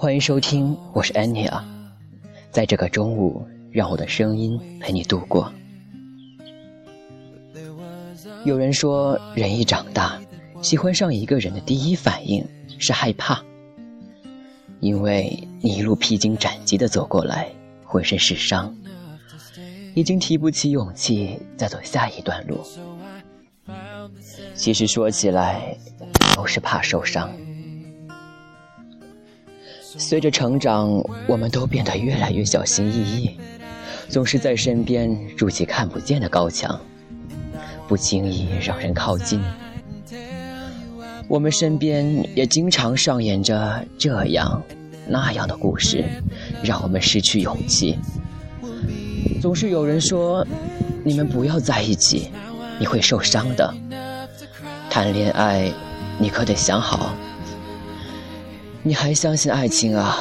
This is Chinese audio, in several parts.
欢迎收听，我是安妮亚。在这个中午，让我的声音陪你度过。有人说，人一长大，喜欢上一个人的第一反应是害怕，因为你一路披荆斩棘的走过来，浑身是伤，已经提不起勇气再走下一段路。其实说起来，都是怕受伤。随着成长，我们都变得越来越小心翼翼，总是在身边筑起看不见的高墙，不轻易让人靠近。我们身边也经常上演着这样那样的故事，让我们失去勇气。总是有人说：“你们不要在一起，你会受伤的。”谈恋爱，你可得想好。你还相信爱情啊？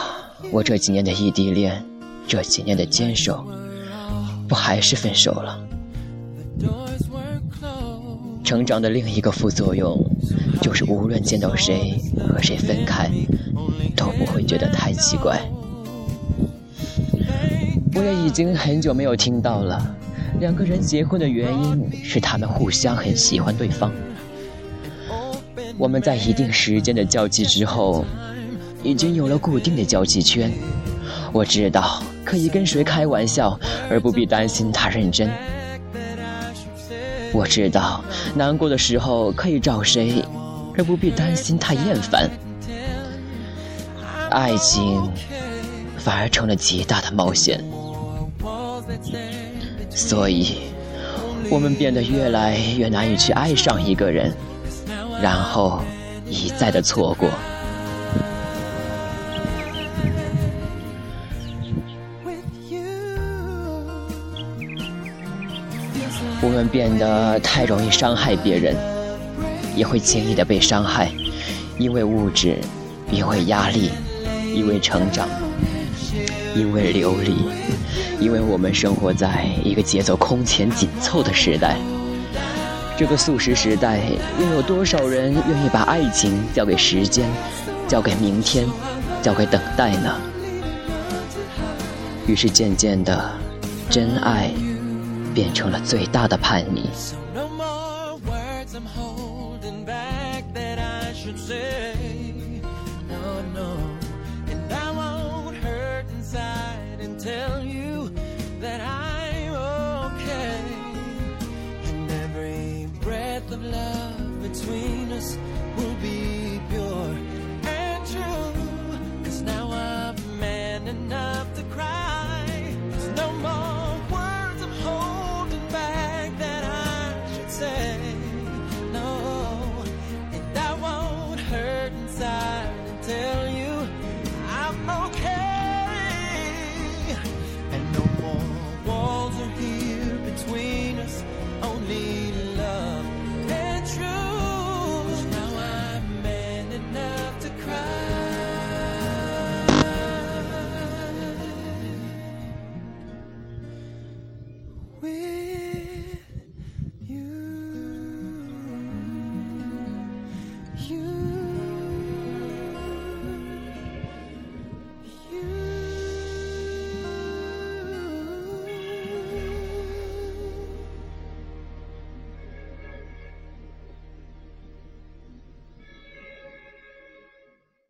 我这几年的异地恋，这几年的坚守，不还是分手了？成长的另一个副作用，就是无论见到谁和谁分开，都不会觉得太奇怪。我也已经很久没有听到了，两个人结婚的原因是他们互相很喜欢对方。我们在一定时间的交际之后。已经有了固定的交际圈，我知道可以跟谁开玩笑，而不必担心他认真。我知道难过的时候可以找谁，而不必担心他厌烦。爱情反而成了极大的冒险，所以我们变得越来越难以去爱上一个人，然后一再的错过。我们变得太容易伤害别人，也会轻易的被伤害，因为物质，因为压力，因为成长，因为流离，因为我们生活在一个节奏空前紧凑的时代。这个速食时代，又有多少人愿意把爱情交给时间，交给明天，交给等待呢？于是渐渐的，真爱。变成了最大的叛逆 so no more words i'm holding back that i should say no no and i won't hurt inside and tell you that i'm okay and every breath of love between us Hey.